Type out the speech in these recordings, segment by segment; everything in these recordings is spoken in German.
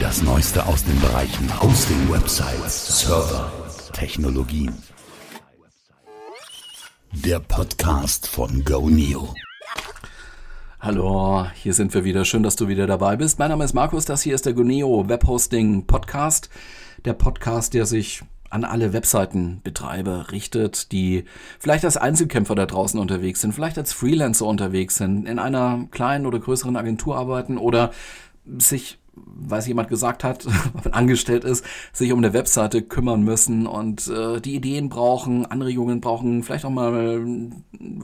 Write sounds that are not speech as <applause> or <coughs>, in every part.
Das Neueste aus den Bereichen Hosting, Websites, Server, Technologien. Der Podcast von GoNeo. Hallo, hier sind wir wieder. Schön, dass du wieder dabei bist. Mein Name ist Markus, das hier ist der GoNeo Webhosting Podcast. Der Podcast, der sich an alle Webseitenbetreiber richtet, die vielleicht als Einzelkämpfer da draußen unterwegs sind, vielleicht als Freelancer unterwegs sind, in einer kleinen oder größeren Agentur arbeiten oder sich weil jemand gesagt hat, <laughs> wenn angestellt ist, sich um eine Webseite kümmern müssen und äh, die Ideen brauchen, Anregungen brauchen, vielleicht auch mal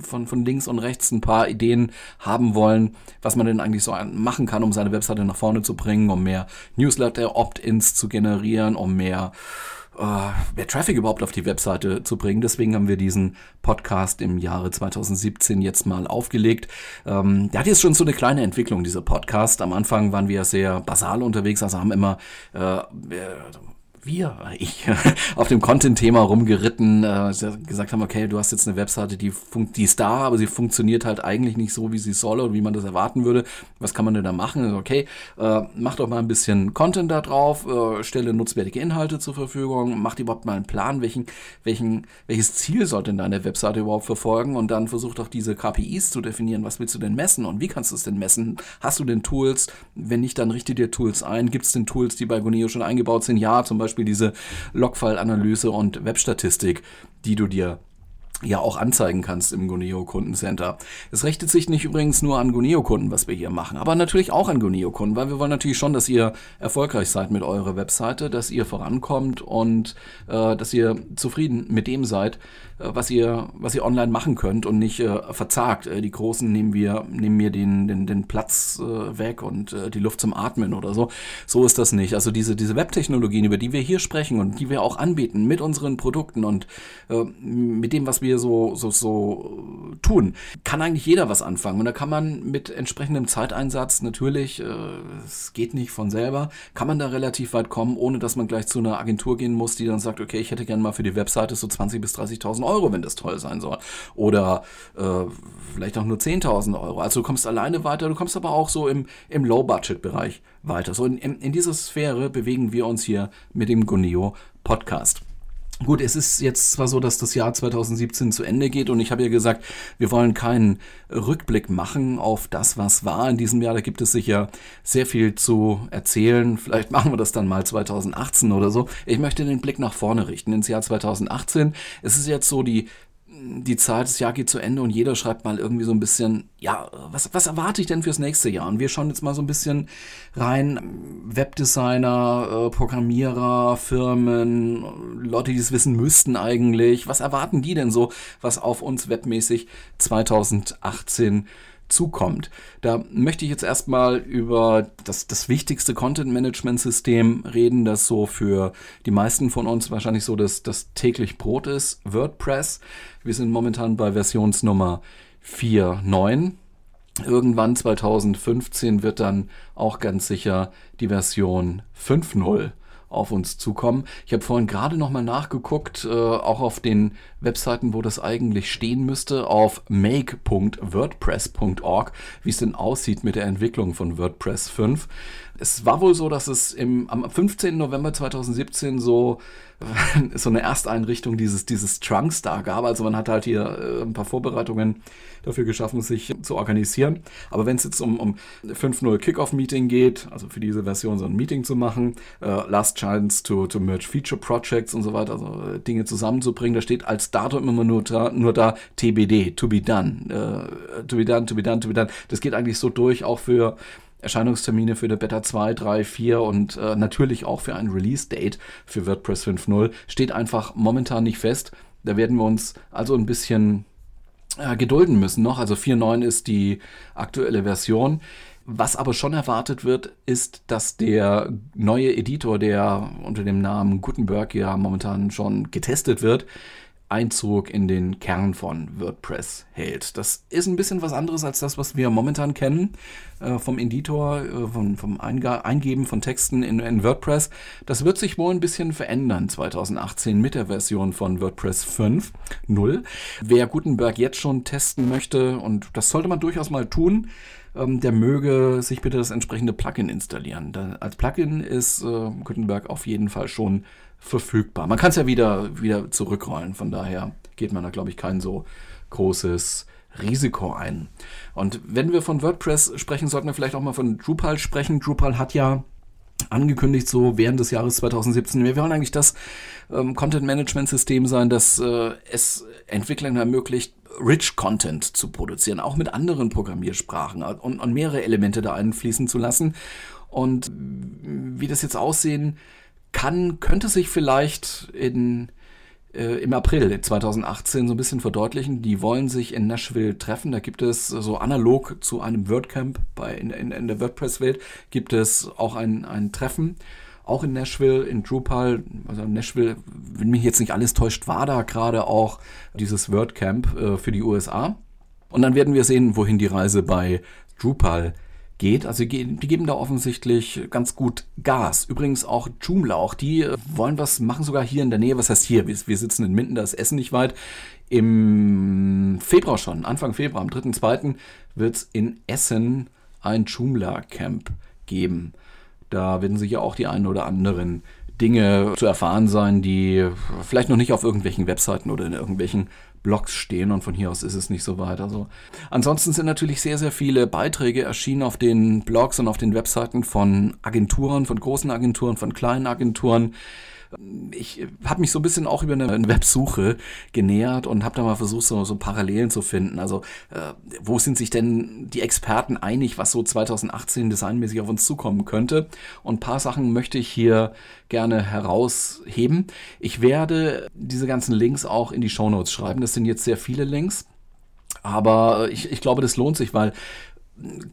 von, von links und rechts ein paar Ideen haben wollen, was man denn eigentlich so machen kann, um seine Webseite nach vorne zu bringen, um mehr Newsletter-Opt-ins zu generieren, um mehr äh, mehr Traffic überhaupt auf die Webseite zu bringen. Deswegen haben wir diesen Podcast im Jahre 2017 jetzt mal aufgelegt. Ähm, der hat jetzt schon so eine kleine Entwicklung, dieser Podcast. Am Anfang waren wir sehr basal unterwegs, also haben immer äh, wir, ich, <laughs> auf dem Content-Thema rumgeritten, äh, gesagt haben, okay, du hast jetzt eine Webseite, die, die ist da, aber sie funktioniert halt eigentlich nicht so, wie sie soll und wie man das erwarten würde. Was kann man denn da machen? Also, okay, äh, mach doch mal ein bisschen Content da drauf, äh, stelle nutzwertige Inhalte zur Verfügung, mach überhaupt mal einen Plan, welchen, welchen, welches Ziel sollte denn deine Webseite überhaupt verfolgen und dann versuch doch diese KPIs zu definieren. Was willst du denn messen und wie kannst du es denn messen? Hast du denn Tools? Wenn nicht, dann richte dir Tools ein. Gibt es denn Tools, die bei Goneo schon eingebaut sind? Ja, zum Beispiel Beispiel diese Logfile-Analyse und Webstatistik, die du dir ja auch anzeigen kannst im Goneo Kundencenter. Es richtet sich nicht übrigens nur an Goneo Kunden, was wir hier machen, aber natürlich auch an Goneo Kunden, weil wir wollen natürlich schon, dass ihr erfolgreich seid mit eurer Webseite, dass ihr vorankommt und äh, dass ihr zufrieden mit dem seid, äh, was ihr, was ihr online machen könnt und nicht äh, verzagt. Äh, die Großen nehmen wir, nehmen mir den, den, den Platz äh, weg und äh, die Luft zum Atmen oder so. So ist das nicht. Also diese, diese Webtechnologien, über die wir hier sprechen und die wir auch anbieten mit unseren Produkten und mit dem, was wir so, so, so tun, kann eigentlich jeder was anfangen. Und da kann man mit entsprechendem Zeiteinsatz natürlich, äh, es geht nicht von selber, kann man da relativ weit kommen, ohne dass man gleich zu einer Agentur gehen muss, die dann sagt, okay, ich hätte gerne mal für die Webseite so 20 bis 30.000 Euro, wenn das toll sein soll. Oder äh, vielleicht auch nur 10.000 Euro. Also du kommst alleine weiter, du kommst aber auch so im, im Low-Budget-Bereich weiter. So in, in, in dieser Sphäre bewegen wir uns hier mit dem Goneo Podcast. Gut, es ist jetzt zwar so, dass das Jahr 2017 zu Ende geht und ich habe ja gesagt, wir wollen keinen Rückblick machen auf das, was war in diesem Jahr. Da gibt es sicher sehr viel zu erzählen. Vielleicht machen wir das dann mal 2018 oder so. Ich möchte den Blick nach vorne richten ins Jahr 2018. Es ist jetzt so die die Zeit, das Jahr geht zu Ende und jeder schreibt mal irgendwie so ein bisschen, ja, was, was erwarte ich denn fürs nächste Jahr? Und wir schauen jetzt mal so ein bisschen rein, Webdesigner, äh, Programmierer, Firmen, Leute, die es wissen müssten eigentlich, was erwarten die denn so, was auf uns webmäßig 2018 zukommt. Da möchte ich jetzt erstmal über das, das wichtigste Content-Management-System reden, das so für die meisten von uns wahrscheinlich so das, das täglich Brot ist, WordPress. Wir sind momentan bei Versionsnummer 4.9. Irgendwann 2015 wird dann auch ganz sicher die Version 5.0 auf uns zukommen. Ich habe vorhin gerade noch mal nachgeguckt, äh, auch auf den Webseiten, wo das eigentlich stehen müsste, auf make.wordpress.org, wie es denn aussieht mit der Entwicklung von WordPress 5. Es war wohl so, dass es im, am 15. November 2017 so <laughs> so eine Ersteinrichtung dieses, dieses Trunks da gab. Also man hat halt hier äh, ein paar Vorbereitungen dafür geschaffen, sich zu organisieren. Aber wenn es jetzt um, um 5.0 Kickoff-Meeting geht, also für diese Version so ein Meeting zu machen, äh, Last Chance to, to Merge Feature Projects und so weiter, also äh, Dinge zusammenzubringen, da steht als Datum immer nur da, nur da TBD, to be done, äh, to be done, to be done, to be done. Das geht eigentlich so durch, auch für Erscheinungstermine für der Beta 2, 3, 4 und äh, natürlich auch für ein Release-Date für WordPress 5.0 steht einfach momentan nicht fest. Da werden wir uns also ein bisschen äh, gedulden müssen noch. Also 4.9 ist die aktuelle Version. Was aber schon erwartet wird, ist, dass der neue Editor, der unter dem Namen Gutenberg ja momentan schon getestet wird, Einzug in den Kern von WordPress hält. Das ist ein bisschen was anderes als das, was wir momentan kennen äh, vom Editor, äh, vom, vom Einge Eingeben von Texten in, in, WordPress. Das wird sich wohl ein bisschen verändern 2018 mit der Version von WordPress 5.0. Wer Gutenberg jetzt schon testen möchte, und das sollte man durchaus mal tun, ähm, der möge sich bitte das entsprechende Plugin installieren. Da, als Plugin ist äh, Gutenberg auf jeden Fall schon verfügbar. Man kann es ja wieder, wieder zurückrollen, von daher geht man da, glaube ich, kein so großes Risiko ein. Und wenn wir von WordPress sprechen, sollten wir vielleicht auch mal von Drupal sprechen. Drupal hat ja angekündigt, so während des Jahres 2017. Wir wollen eigentlich das ähm, Content-Management-System sein, das äh, es Entwicklern ermöglicht, Rich Content zu produzieren, auch mit anderen Programmiersprachen und, und mehrere Elemente da einfließen zu lassen. Und wie das jetzt aussehen kann, könnte sich vielleicht in äh, im April 2018 so ein bisschen verdeutlichen. Die wollen sich in Nashville treffen. Da gibt es so analog zu einem WordCamp bei, in, in, in der WordPress-Welt gibt es auch ein, ein Treffen. Auch in Nashville, in Drupal, also in Nashville, wenn mich jetzt nicht alles täuscht, war da gerade auch dieses WordCamp äh, für die USA. Und dann werden wir sehen, wohin die Reise bei Drupal geht. Also die geben da offensichtlich ganz gut Gas. Übrigens auch Joomla, auch die äh, wollen was machen, sogar hier in der Nähe. Was heißt hier? Wir, wir sitzen in Minden, da ist Essen nicht weit. Im Februar schon, Anfang Februar, am 3.2. wird es in Essen ein Joomla-Camp geben. Da werden sicher auch die einen oder anderen Dinge zu erfahren sein, die vielleicht noch nicht auf irgendwelchen Webseiten oder in irgendwelchen Blogs stehen und von hier aus ist es nicht so weit. Also ansonsten sind natürlich sehr, sehr viele Beiträge erschienen auf den Blogs und auf den Webseiten von Agenturen, von großen Agenturen, von kleinen Agenturen ich habe mich so ein bisschen auch über eine Websuche genähert und habe da mal versucht, so, so Parallelen zu finden. Also, äh, wo sind sich denn die Experten einig, was so 2018 designmäßig auf uns zukommen könnte? Und ein paar Sachen möchte ich hier gerne herausheben. Ich werde diese ganzen Links auch in die Shownotes schreiben. Das sind jetzt sehr viele Links. Aber ich, ich glaube, das lohnt sich, weil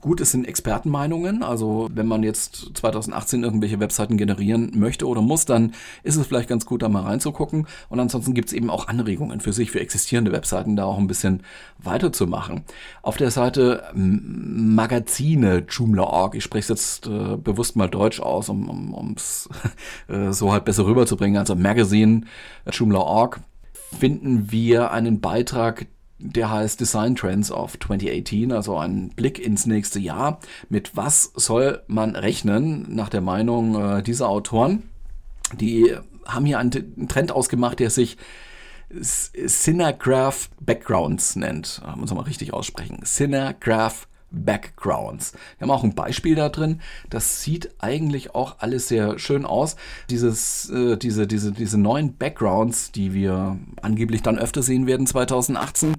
Gut, es sind Expertenmeinungen. Also wenn man jetzt 2018 irgendwelche Webseiten generieren möchte oder muss, dann ist es vielleicht ganz gut, da mal reinzugucken. Und ansonsten gibt es eben auch Anregungen für sich, für existierende Webseiten, da auch ein bisschen weiterzumachen. Auf der Seite Magazine Joomla.org, ich spreche es jetzt äh, bewusst mal deutsch aus, um es um, <laughs> äh, so halt besser rüberzubringen, also Magazine Joomla.org, finden wir einen Beitrag, der heißt Design Trends of 2018, also ein Blick ins nächste Jahr. Mit was soll man rechnen, nach der Meinung äh, dieser Autoren? Die haben hier einen Trend ausgemacht, der sich Cinegraph Backgrounds nennt. Muss man mal richtig aussprechen. Cinegraph Backgrounds. Wir haben auch ein Beispiel da drin. Das sieht eigentlich auch alles sehr schön aus. Dieses, äh, diese, diese, diese neuen Backgrounds, die wir angeblich dann öfter sehen werden 2018,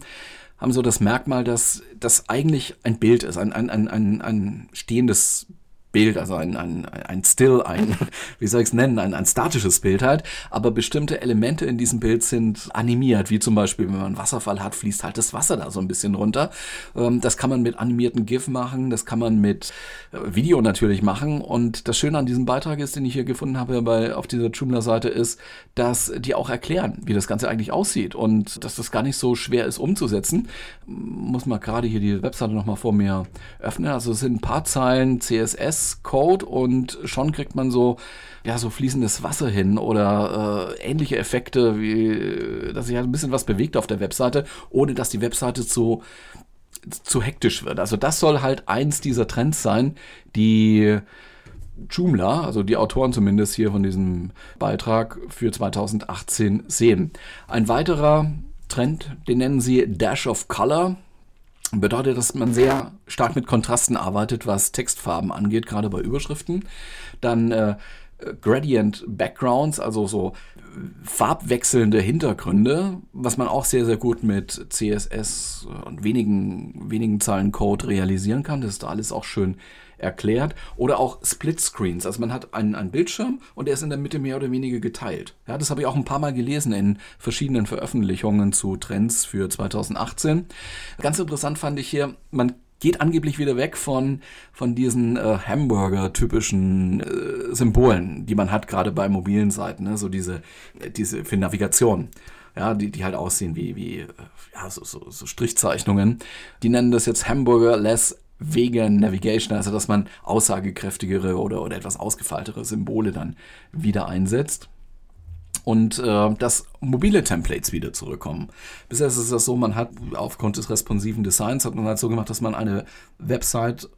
haben so das Merkmal, dass das eigentlich ein Bild ist, ein, ein, ein, ein, stehendes Bild, also ein, ein, ein Still, ein, <laughs> wie soll ich es nennen, ein, ein statisches Bild halt, aber bestimmte Elemente in diesem Bild sind animiert, wie zum Beispiel, wenn man einen Wasserfall hat, fließt halt das Wasser da so ein bisschen runter. Ähm, das kann man mit animierten GIF machen, das kann man mit äh, Video natürlich machen und das Schöne an diesem Beitrag ist, den ich hier gefunden habe bei, auf dieser Joomla-Seite ist, dass die auch erklären, wie das Ganze eigentlich aussieht und dass das gar nicht so schwer ist umzusetzen. Muss man gerade hier die Webseite nochmal vor mir öffnen. Also es sind ein paar Zeilen CSS, Code und schon kriegt man so, ja, so fließendes Wasser hin oder äh, ähnliche Effekte, wie, dass sich halt ein bisschen was bewegt auf der Webseite, ohne dass die Webseite zu, zu hektisch wird. Also das soll halt eins dieser Trends sein, die Joomla, also die Autoren zumindest hier von diesem Beitrag für 2018 sehen. Ein weiterer Trend, den nennen sie Dash of Color bedeutet, dass man sehr stark mit Kontrasten arbeitet, was Textfarben angeht, gerade bei Überschriften. Dann äh, Gradient Backgrounds, also so farbwechselnde Hintergründe, was man auch sehr, sehr gut mit CSS und wenigen, wenigen Zeilen Code realisieren kann. Das ist alles auch schön erklärt. Oder auch Split Screens. Also man hat einen, einen Bildschirm und der ist in der Mitte mehr oder weniger geteilt. Ja, das habe ich auch ein paar Mal gelesen in verschiedenen Veröffentlichungen zu Trends für 2018. Ganz interessant fand ich hier, man geht angeblich wieder weg von, von diesen äh, Hamburger-typischen äh, Symbolen, die man hat, gerade bei mobilen Seiten, ne? so diese, diese für Navigation. Ja, die, die halt aussehen wie, wie äh, ja, so, so, so Strichzeichnungen. Die nennen das jetzt Hamburger Less Vegan Navigation, also dass man aussagekräftigere oder, oder etwas ausgefeiltere Symbole dann wieder einsetzt. und äh, dass mobile Templates wieder zurückkommen. Bisher ist es das so, man hat aufgrund des responsiven Designs hat man halt so gemacht, dass man eine Website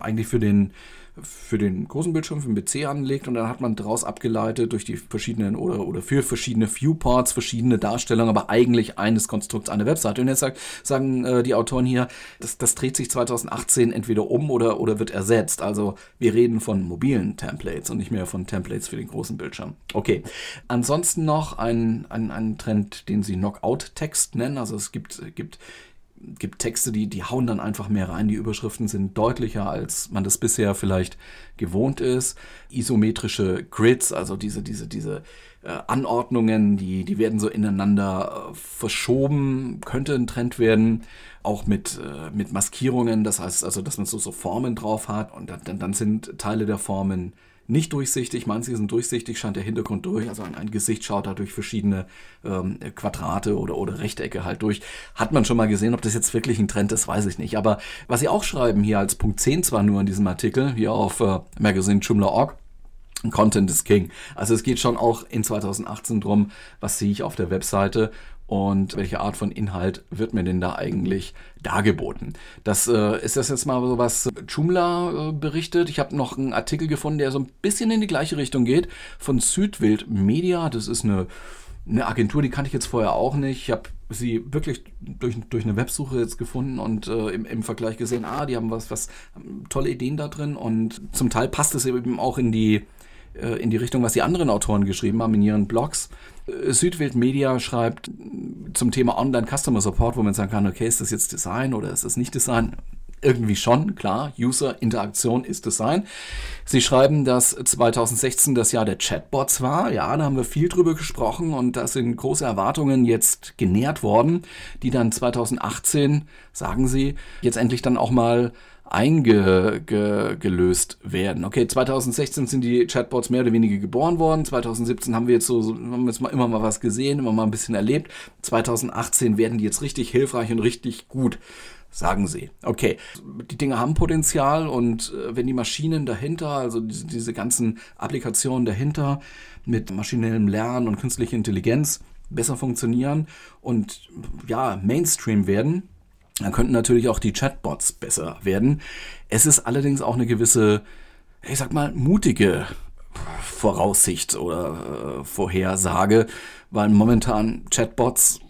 eigentlich für den für den großen Bildschirm, für den PC anlegt und dann hat man daraus abgeleitet durch die verschiedenen oder, oder für verschiedene Viewports verschiedene Darstellungen, aber eigentlich eines Konstrukts eine Webseite. Und jetzt sagt, sagen äh, die Autoren hier, das, das dreht sich 2018 entweder um oder, oder wird ersetzt. Also wir reden von mobilen Templates und nicht mehr von Templates für den großen Bildschirm. Okay. Ansonsten noch ein, ein, ein Trend, den sie Knockout-Text nennen. Also es gibt, gibt gibt Texte, die, die hauen dann einfach mehr rein. Die Überschriften sind deutlicher, als man das bisher vielleicht gewohnt ist. Isometrische Grids, also diese, diese, diese äh, Anordnungen, die, die werden so ineinander äh, verschoben, könnte ein Trend werden. Auch mit, äh, mit Maskierungen, das heißt also, dass man so, so Formen drauf hat und dann, dann sind Teile der Formen nicht durchsichtig. Manche sind durchsichtig, scheint der Hintergrund durch. Also ein, Gesicht schaut da durch verschiedene ähm, Quadrate oder, oder Rechtecke halt durch. Hat man schon mal gesehen, ob das jetzt wirklich ein Trend ist, weiß ich nicht. Aber was sie auch schreiben hier als Punkt 10 zwar nur in diesem Artikel, hier auf äh, Magazine Joomla.org, Content is King. Also es geht schon auch in 2018 drum, was sehe ich auf der Webseite und welche Art von Inhalt wird mir denn da eigentlich dargeboten. Das äh, ist das jetzt mal so was Joomla äh, berichtet. Ich habe noch einen Artikel gefunden, der so ein bisschen in die gleiche Richtung geht von Südwild Media. Das ist eine eine Agentur, die kannte ich jetzt vorher auch nicht. Ich habe sie wirklich durch, durch eine Websuche jetzt gefunden und äh, im, im Vergleich gesehen, ah, die haben was, was tolle Ideen da drin und zum Teil passt es eben auch in die äh, in die Richtung, was die anderen Autoren geschrieben haben in ihren Blogs. Äh, Südwild Media schreibt zum Thema Online Customer Support, wo man sagen kann, okay, ist das jetzt Design oder ist das nicht Design? Irgendwie schon, klar, User-Interaktion ist Design. Sie schreiben, dass 2016 das Jahr der Chatbots war. Ja, da haben wir viel drüber gesprochen und da sind große Erwartungen jetzt genährt worden, die dann 2018, sagen Sie, jetzt endlich dann auch mal eingelöst werden. Okay, 2016 sind die Chatbots mehr oder weniger geboren worden. 2017 haben wir jetzt so, haben jetzt mal immer mal was gesehen, immer mal ein bisschen erlebt. 2018 werden die jetzt richtig hilfreich und richtig gut sagen sie. Okay, die Dinge haben Potenzial und äh, wenn die Maschinen dahinter, also diese, ganzen Applikationen dahinter mit maschinellem Lernen und künstlicher Intelligenz besser funktionieren und ja, Mainstream werden, dann könnten natürlich auch die Chatbots besser werden. Es ist allerdings auch eine gewisse, ich sag mal, mutige Voraussicht oder äh, Vorhersage, weil momentan Chatbots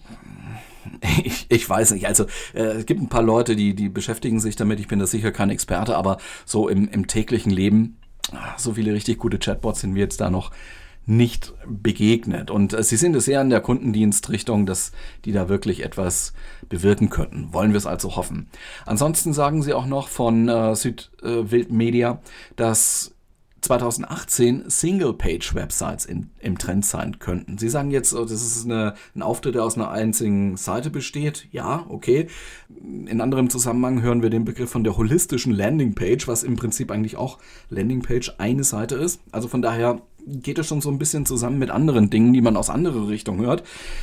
<laughs> ich, ich weiß nicht. Also äh, es gibt ein paar Leute, die, die beschäftigen sich damit. Ich bin da sicher kein Experte, aber so im, im täglichen Leben, so viele richtig gute Chatbots sind wir jetzt da noch nicht begegnet. Und äh, sie sind es eher in der Kundendienstrichtung, dass die da wirklich etwas bewirken könnten. Wollen wir es also hoffen. Ansonsten sagen sie auch noch von äh, Südwild äh, dass 2018 Single-Page-Websites im Trend sein könnten. Sie sagen jetzt, oh, das ist eine, ein Auftritt, der aus einer einzigen Seite besteht. Ja, okay. In anderem Zusammenhang hören wir den Begriff von der holistischen Landingpage, was im Prinzip eigentlich auch Landingpage eine Seite ist. Also von daher geht es schon so ein bisschen zusammen mit anderen Dingen, die man aus anderen Richtungen hört.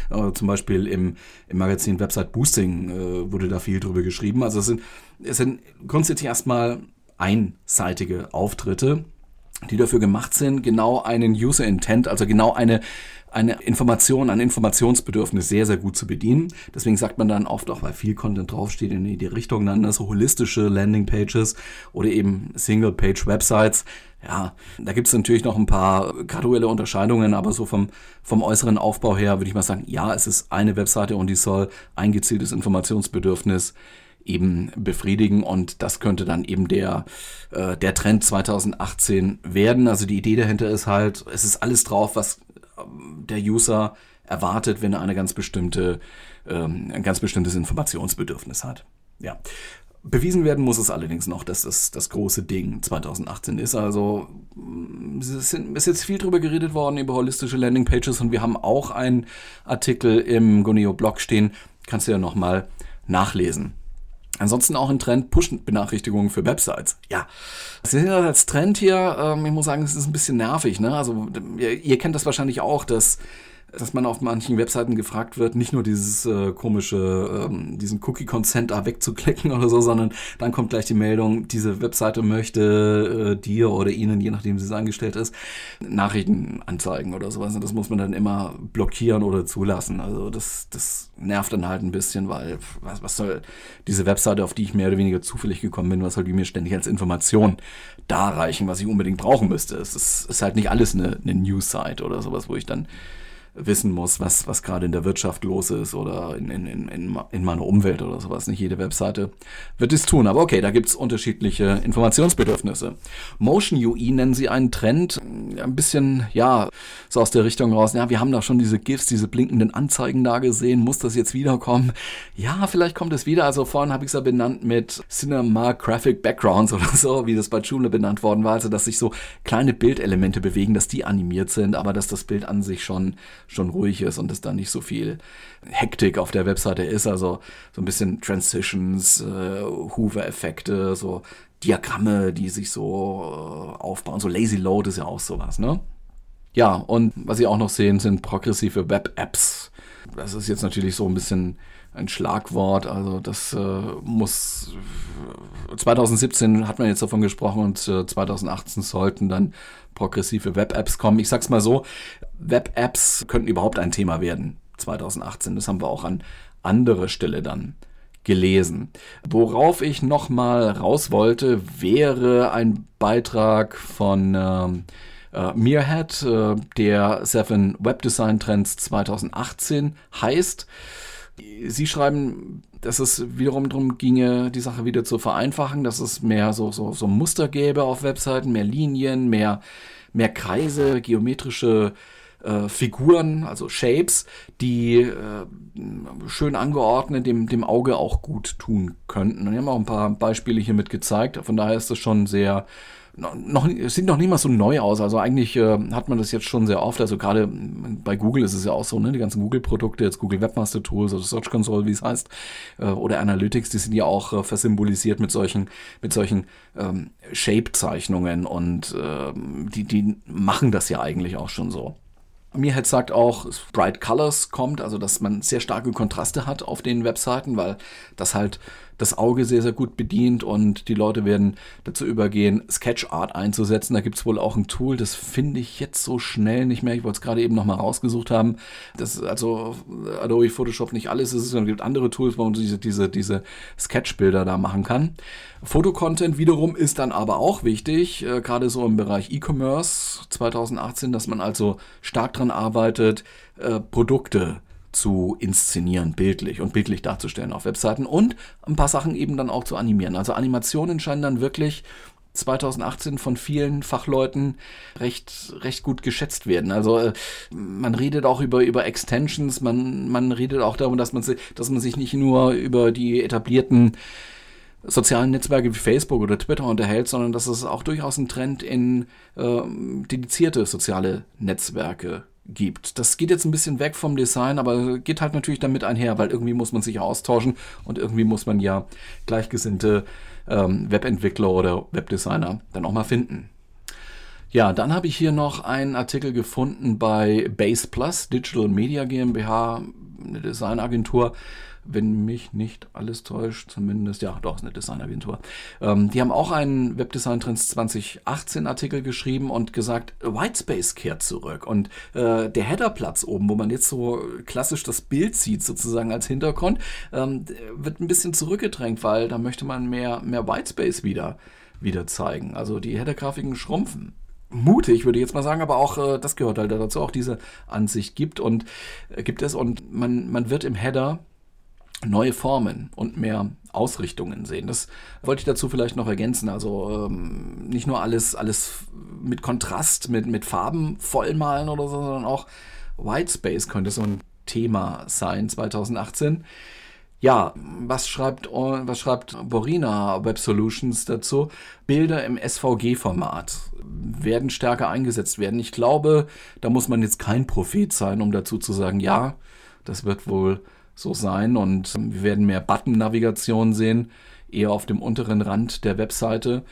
Äh, zum Beispiel im, im Magazin Website Boosting äh, wurde da viel drüber geschrieben. Also es sind, es sind grundsätzlich erstmal einseitige Auftritte, die dafür gemacht sind, genau einen User Intent, also genau eine eine Information, ein Informationsbedürfnis sehr, sehr gut zu bedienen. Deswegen sagt man dann oft auch, weil viel Content draufsteht in die Richtung, dann so holistische Landingpages oder eben Single-Page-Websites. Ja, da gibt es natürlich noch ein paar graduelle Unterscheidungen, aber so vom, vom äußeren Aufbau her würde ich mal sagen, ja, es ist eine Webseite und die soll ein gezieltes Informationsbedürfnis eben befriedigen und das könnte dann eben der, äh, der Trend 2018 werden. Also die Idee dahinter ist halt, es ist alles drauf, was ähm, der User erwartet, wenn er eine ganz bestimmte, ähm, ein ganz bestimmtes Informationsbedürfnis hat. Ja. Bewiesen werden muss es allerdings noch, dass das das große Ding 2018 ist. Also mm, es ist jetzt viel drüber geredet worden über holistische Landingpages und wir haben auch einen Artikel im Goneo-Blog stehen. Kannst du ja nochmal nachlesen. Ansonsten auch ein Trend, Push-Benachrichtigungen für Websites. Ja, das ist ja als Trend hier, ähm, ich muss sagen, es ist ein bisschen nervig. Ne? Also ihr, ihr kennt das wahrscheinlich auch, dass dass man auf manchen Webseiten gefragt wird, nicht nur dieses äh, komische, ähm, diesen Cookie-Consent da wegzuklicken oder so, sondern dann kommt gleich die Meldung, diese Webseite möchte äh, dir oder ihnen, je nachdem sie es angestellt ist, Nachrichten anzeigen oder sowas. Und das muss man dann immer blockieren oder zulassen. Also das, das nervt dann halt ein bisschen, weil was, was soll diese Webseite, auf die ich mehr oder weniger zufällig gekommen bin, was soll die mir ständig als Information darreichen, was ich unbedingt brauchen müsste? Es ist, ist halt nicht alles eine, eine News-Site oder sowas, wo ich dann wissen muss, was, was gerade in der Wirtschaft los ist oder in, in, in, in meiner Umwelt oder sowas. Nicht jede Webseite wird es tun. Aber okay, da gibt es unterschiedliche Informationsbedürfnisse. Motion UI nennen sie einen Trend, ein bisschen, ja, so aus der Richtung raus. Ja, wir haben da schon diese GIFs, diese blinkenden Anzeigen da gesehen. Muss das jetzt wiederkommen? Ja, vielleicht kommt es wieder. Also vorhin habe ich es ja benannt mit Cinema Graphic Backgrounds oder so, wie das bei Joomla benannt worden war. Also, dass sich so kleine Bildelemente bewegen, dass die animiert sind, aber dass das Bild an sich schon schon ruhig ist und es dann nicht so viel Hektik auf der Webseite ist. Also so ein bisschen Transitions, äh, Hoover-Effekte, so Diagramme, die sich so äh, aufbauen. So Lazy Load ist ja auch sowas, ne? Ja, und was Sie auch noch sehen, sind progressive Web-Apps. Das ist jetzt natürlich so ein bisschen ein Schlagwort. Also das äh, muss 2017 hat man jetzt davon gesprochen und äh, 2018 sollten dann progressive Web-Apps kommen. Ich sag's mal so, Web-Apps könnten überhaupt ein Thema werden 2018. Das haben wir auch an anderer Stelle dann gelesen. Worauf ich nochmal raus wollte, wäre ein Beitrag von ähm, äh, Meerhead, äh, der Seven Web Design Trends 2018 heißt. Sie schreiben, dass es wiederum darum ginge, die Sache wieder zu vereinfachen, dass es mehr so, so, so Muster gäbe auf Webseiten, mehr Linien, mehr, mehr Kreise, geometrische äh, Figuren, also Shapes, die äh, schön angeordnet dem, dem Auge auch gut tun könnten. Und wir haben auch ein paar Beispiele hiermit gezeigt. Von daher ist das schon sehr noch, es sieht noch nicht mal so neu aus. Also eigentlich äh, hat man das jetzt schon sehr oft. Also gerade bei Google ist es ja auch so, ne? Die ganzen Google-Produkte, jetzt Google Webmaster Tools oder Search Console, wie es heißt, äh, oder Analytics, die sind ja auch äh, versymbolisiert mit solchen, mit solchen ähm, Shape-Zeichnungen und ähm, die, die machen das ja eigentlich auch schon so. Mir sagt auch, Bright Colors kommt, also dass man sehr starke Kontraste hat auf den Webseiten, weil das halt das Auge sehr, sehr gut bedient und die Leute werden dazu übergehen, Sketchart einzusetzen. Da gibt es wohl auch ein Tool, das finde ich jetzt so schnell nicht mehr. Ich wollte es gerade eben nochmal rausgesucht haben. Das also Adobe Photoshop nicht alles ist, sondern es gibt andere Tools, wo man diese, diese, diese Sketchbilder da machen kann. Fotocontent wiederum ist dann aber auch wichtig, äh, gerade so im Bereich E-Commerce 2018, dass man also stark dran arbeitet, äh, Produkte zu inszenieren, bildlich und bildlich darzustellen auf Webseiten und ein paar Sachen eben dann auch zu animieren. Also Animationen scheinen dann wirklich 2018 von vielen Fachleuten recht, recht gut geschätzt werden. Also äh, man redet auch über, über Extensions, man, man redet auch darum, dass man, dass man sich nicht nur über die etablierten sozialen Netzwerke wie Facebook oder Twitter unterhält, sondern dass es auch durchaus einen Trend in äh, dedizierte soziale Netzwerke gibt. Das geht jetzt ein bisschen weg vom Design, aber geht halt natürlich damit einher, weil irgendwie muss man sich austauschen und irgendwie muss man ja gleichgesinnte ähm, Webentwickler oder Webdesigner dann auch mal finden. Ja, dann habe ich hier noch einen Artikel gefunden bei Base Plus, Digital Media GmbH, eine Designagentur wenn mich nicht alles täuscht, zumindest, ja, doch, ist eine Designagentur. Ähm, die haben auch einen Webdesign Trends 2018 Artikel geschrieben und gesagt, Whitespace kehrt zurück. Und äh, der Headerplatz oben, wo man jetzt so klassisch das Bild sieht, sozusagen als Hintergrund, ähm, wird ein bisschen zurückgedrängt, weil da möchte man mehr, mehr Whitespace wieder, wieder zeigen. Also die Header-Grafiken schrumpfen mutig, würde ich jetzt mal sagen, aber auch äh, das gehört halt dazu, auch diese Ansicht gibt und äh, gibt es und man, man wird im Header neue Formen und mehr Ausrichtungen sehen. Das wollte ich dazu vielleicht noch ergänzen. Also ähm, nicht nur alles, alles mit Kontrast, mit, mit Farben vollmalen oder so, sondern auch Whitespace könnte so ein Thema sein 2018. Ja, was schreibt, was schreibt Borina Web Solutions dazu? Bilder im SVG-Format werden stärker eingesetzt werden. Ich glaube, da muss man jetzt kein Prophet sein, um dazu zu sagen, ja, das wird wohl so sein und wir werden mehr Button-Navigation sehen, eher auf dem unteren Rand der Webseite.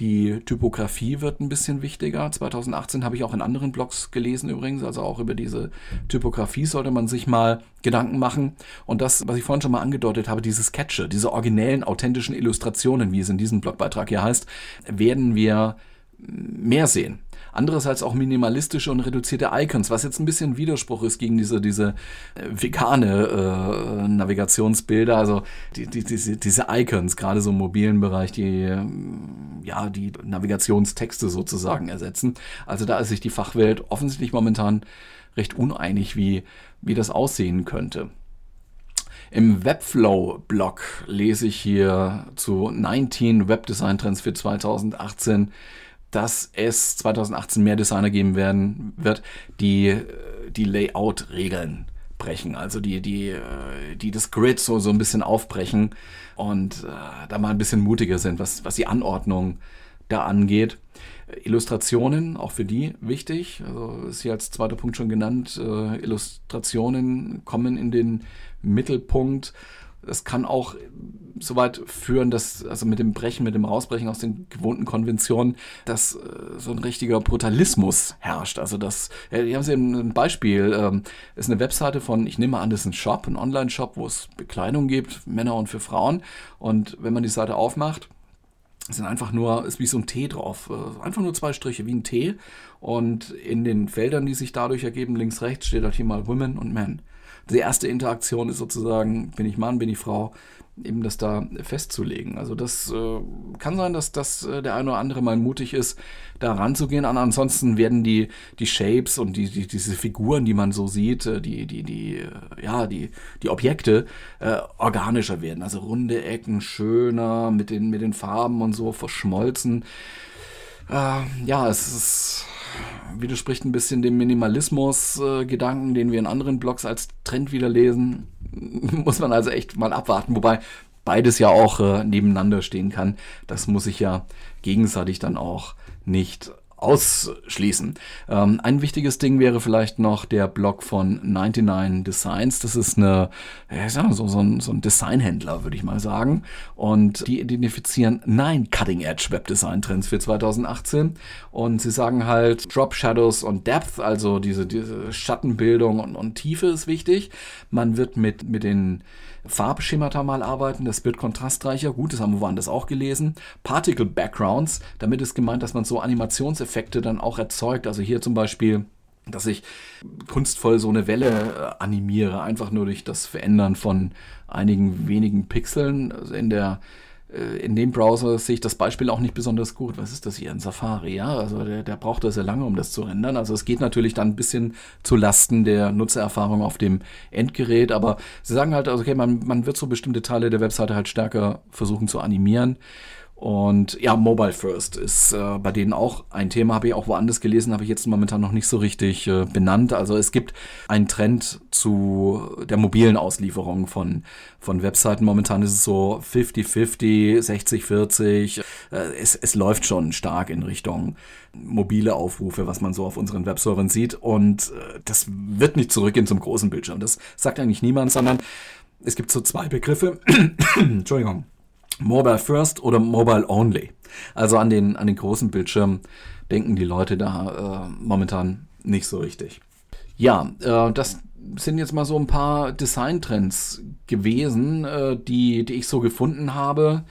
Die Typografie wird ein bisschen wichtiger. 2018 habe ich auch in anderen Blogs gelesen übrigens, also auch über diese Typografie sollte man sich mal Gedanken machen. Und das, was ich vorhin schon mal angedeutet habe, diese Sketche, diese originellen, authentischen Illustrationen, wie es in diesem Blogbeitrag hier heißt, werden wir mehr sehen. Andererseits auch minimalistische und reduzierte Icons, was jetzt ein bisschen Widerspruch ist gegen diese, diese äh, vegane äh, Navigationsbilder, also die, die, diese, diese Icons, gerade so im mobilen Bereich, die ähm, ja die Navigationstexte sozusagen ersetzen. Also da ist sich die Fachwelt offensichtlich momentan recht uneinig, wie, wie das aussehen könnte. Im Webflow-Blog lese ich hier zu 19 Webdesign-Trends für 2018 dass es 2018 mehr Designer geben werden wird, die die Layout-Regeln brechen, also die, die, die das Grid so, so ein bisschen aufbrechen und äh, da mal ein bisschen mutiger sind, was, was die Anordnung da angeht. Illustrationen, auch für die wichtig, also ist hier als zweiter Punkt schon genannt, äh, Illustrationen kommen in den Mittelpunkt es kann auch so weit führen, dass, also mit dem Brechen, mit dem Rausbrechen aus den gewohnten Konventionen, dass äh, so ein richtiger Brutalismus herrscht. Also das, ja, hier haben Sie ein Beispiel, ähm, ist eine Webseite von, ich nehme an, das ist ein Shop, ein Online-Shop, wo es Bekleidung gibt, Männer und für Frauen. Und wenn man die Seite aufmacht, sind einfach nur, ist wie so ein T drauf. Äh, einfach nur zwei Striche, wie ein T. Und in den Feldern, die sich dadurch ergeben, links, rechts, steht halt hier mal Women und Men die erste Interaktion ist sozusagen, bin ich Mann, bin ich Frau, eben das da festzulegen. Also das äh, kann sein, dass, dass äh, der eine oder andere mal mutig ist, da ranzugehen. An, ansonsten werden die, die Shapes und die, die, diese Figuren, die man so sieht, äh, die, die, die, äh, ja, die, die Objekte äh, organischer werden. Also runde Ecken, schöner, mit den, mit den Farben und so verschmolzen. Äh, ja, es ist widerspricht ein bisschen dem Minimalismus-Gedanken, äh, den wir in anderen Blogs als Trend wieder lesen. <laughs> muss man also echt mal abwarten, wobei beides ja auch äh, nebeneinander stehen kann. Das muss ich ja gegenseitig dann auch nicht ausschließen. Ähm, ein wichtiges Ding wäre vielleicht noch der Blog von 99 Designs. Das ist eine, ja, so, so, ein, so ein Designhändler, würde ich mal sagen. Und die identifizieren nein Cutting-Edge Webdesign-Trends für 2018. Und sie sagen halt, Drop Shadows und Depth, also diese, diese Schattenbildung und, und Tiefe ist wichtig. Man wird mit, mit den Farbschemata mal arbeiten, das wird kontrastreicher. Gut, das haben wir woanders auch gelesen. Particle Backgrounds, damit ist gemeint, dass man so Animationseffekte dann auch erzeugt. Also hier zum Beispiel dass ich kunstvoll so eine Welle äh, animiere, einfach nur durch das Verändern von einigen wenigen Pixeln in der in dem Browser sehe ich das Beispiel auch nicht besonders gut. Was ist das hier? Ein Safari, ja? Also der, der braucht das sehr lange, um das zu rendern. Also es geht natürlich dann ein bisschen zu Lasten der Nutzererfahrung auf dem Endgerät, aber sie sagen halt, also okay, man, man wird so bestimmte Teile der Webseite halt stärker versuchen zu animieren. Und ja, Mobile First ist äh, bei denen auch ein Thema, habe ich auch woanders gelesen, habe ich jetzt momentan noch nicht so richtig äh, benannt. Also es gibt einen Trend zu der mobilen Auslieferung von, von Webseiten. Momentan ist es so 50-50, 60-40. Äh, es, es läuft schon stark in Richtung mobile Aufrufe, was man so auf unseren Webservern sieht. Und äh, das wird nicht zurückgehen zum großen Bildschirm. Das sagt eigentlich niemand, sondern es gibt so zwei Begriffe. <coughs> Entschuldigung Mobile First oder Mobile Only. Also an den, an den großen Bildschirm denken die Leute da äh, momentan nicht so richtig. Ja, äh, das sind jetzt mal so ein paar Design-Trends gewesen, äh, die, die ich so gefunden habe.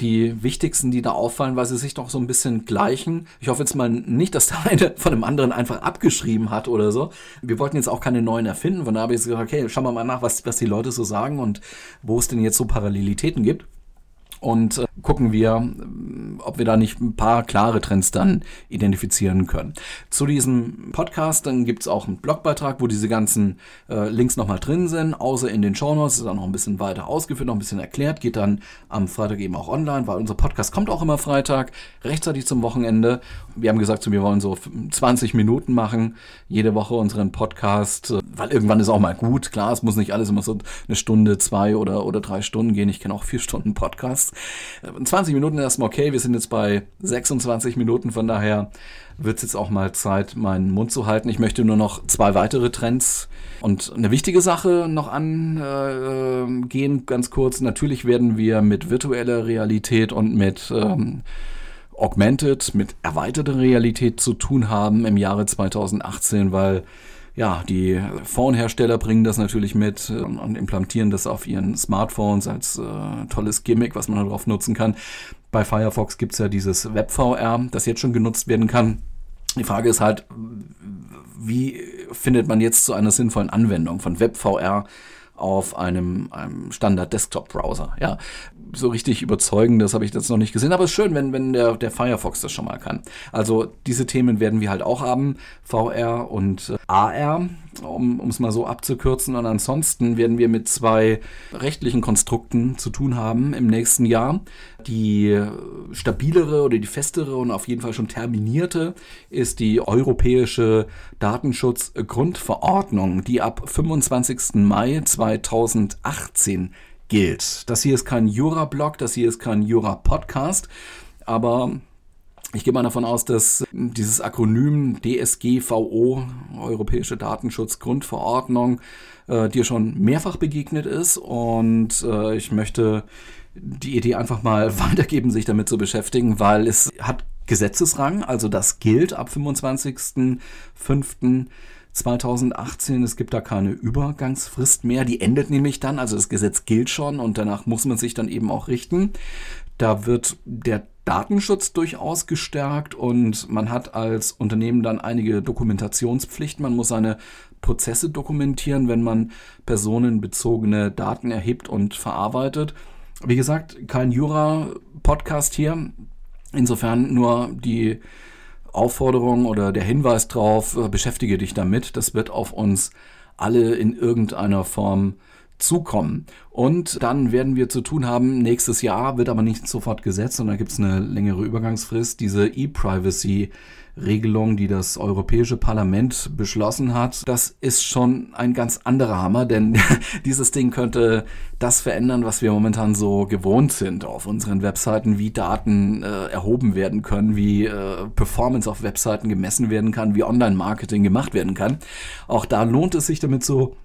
Die wichtigsten, die da auffallen, weil sie sich doch so ein bisschen gleichen. Ich hoffe jetzt mal nicht, dass der eine von dem anderen einfach abgeschrieben hat oder so. Wir wollten jetzt auch keine neuen erfinden. Von daher habe ich gesagt, okay, schauen wir mal nach, was, was die Leute so sagen und wo es denn jetzt so Parallelitäten gibt und äh, gucken wir, äh, ob wir da nicht ein paar klare Trends dann identifizieren können. Zu diesem Podcast dann gibt es auch einen Blogbeitrag, wo diese ganzen äh, Links nochmal drin sind, außer in den Shownotes ist dann noch ein bisschen weiter ausgeführt, noch ein bisschen erklärt, geht dann am Freitag eben auch online, weil unser Podcast kommt auch immer Freitag, rechtzeitig zum Wochenende. Wir haben gesagt, wir wollen so 20 Minuten machen, jede Woche unseren Podcast, äh, weil irgendwann ist auch mal gut, klar, es muss nicht alles immer so eine Stunde, zwei oder, oder drei Stunden gehen, ich kenne auch vier Stunden Podcast. 20 Minuten erstmal okay, wir sind jetzt bei 26 Minuten, von daher wird es jetzt auch mal Zeit, meinen Mund zu halten. Ich möchte nur noch zwei weitere Trends und eine wichtige Sache noch angehen, ganz kurz. Natürlich werden wir mit virtueller Realität und mit ähm, Augmented, mit erweiterter Realität zu tun haben im Jahre 2018, weil ja, die Phone-Hersteller bringen das natürlich mit und implantieren das auf ihren Smartphones als äh, tolles Gimmick, was man darauf nutzen kann. Bei Firefox gibt es ja dieses WebVR, das jetzt schon genutzt werden kann. Die Frage ist halt, wie findet man jetzt zu einer sinnvollen Anwendung von WebVR auf einem, einem Standard-Desktop-Browser? Ja, so richtig überzeugen, das habe ich jetzt noch nicht gesehen, aber es ist schön, wenn, wenn der, der Firefox das schon mal kann. Also diese Themen werden wir halt auch haben, VR und äh, AR, um es mal so abzukürzen. Und ansonsten werden wir mit zwei rechtlichen Konstrukten zu tun haben im nächsten Jahr. Die stabilere oder die festere und auf jeden Fall schon terminierte ist die europäische Datenschutzgrundverordnung, die ab 25. Mai 2018 gilt. Das hier ist kein Jura-Blog, das hier ist kein Jura-Podcast, aber ich gehe mal davon aus, dass dieses Akronym DSGVO, Europäische Datenschutzgrundverordnung, äh, dir schon mehrfach begegnet ist und äh, ich möchte die Idee einfach mal <laughs> weitergeben, sich damit zu beschäftigen, weil es hat Gesetzesrang, also das gilt ab 25.05. 2018. Es gibt da keine Übergangsfrist mehr. Die endet nämlich dann. Also das Gesetz gilt schon und danach muss man sich dann eben auch richten. Da wird der Datenschutz durchaus gestärkt und man hat als Unternehmen dann einige Dokumentationspflichten. Man muss seine Prozesse dokumentieren, wenn man personenbezogene Daten erhebt und verarbeitet. Wie gesagt, kein Jura-Podcast hier. Insofern nur die Aufforderung oder der Hinweis drauf, äh, beschäftige dich damit. Das wird auf uns alle in irgendeiner Form zukommen. Und dann werden wir zu tun haben, nächstes Jahr wird aber nicht sofort gesetzt, sondern gibt es eine längere Übergangsfrist, diese E-Privacy Regelung, die das Europäische Parlament beschlossen hat, das ist schon ein ganz anderer Hammer, denn <laughs> dieses Ding könnte das verändern, was wir momentan so gewohnt sind auf unseren Webseiten, wie Daten äh, erhoben werden können, wie äh, Performance auf Webseiten gemessen werden kann, wie Online-Marketing gemacht werden kann. Auch da lohnt es sich damit so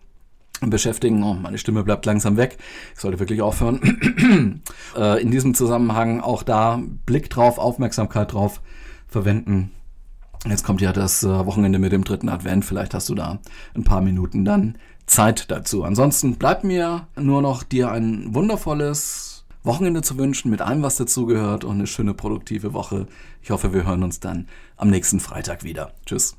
beschäftigen. Oh, meine Stimme bleibt langsam weg. Ich sollte wirklich aufhören. <clears throat> äh, in diesem Zusammenhang auch da Blick drauf, Aufmerksamkeit drauf verwenden. Jetzt kommt ja das äh, Wochenende mit dem dritten Advent. Vielleicht hast du da ein paar Minuten dann Zeit dazu. Ansonsten bleibt mir nur noch dir ein wundervolles Wochenende zu wünschen mit allem, was dazugehört und eine schöne produktive Woche. Ich hoffe, wir hören uns dann am nächsten Freitag wieder. Tschüss.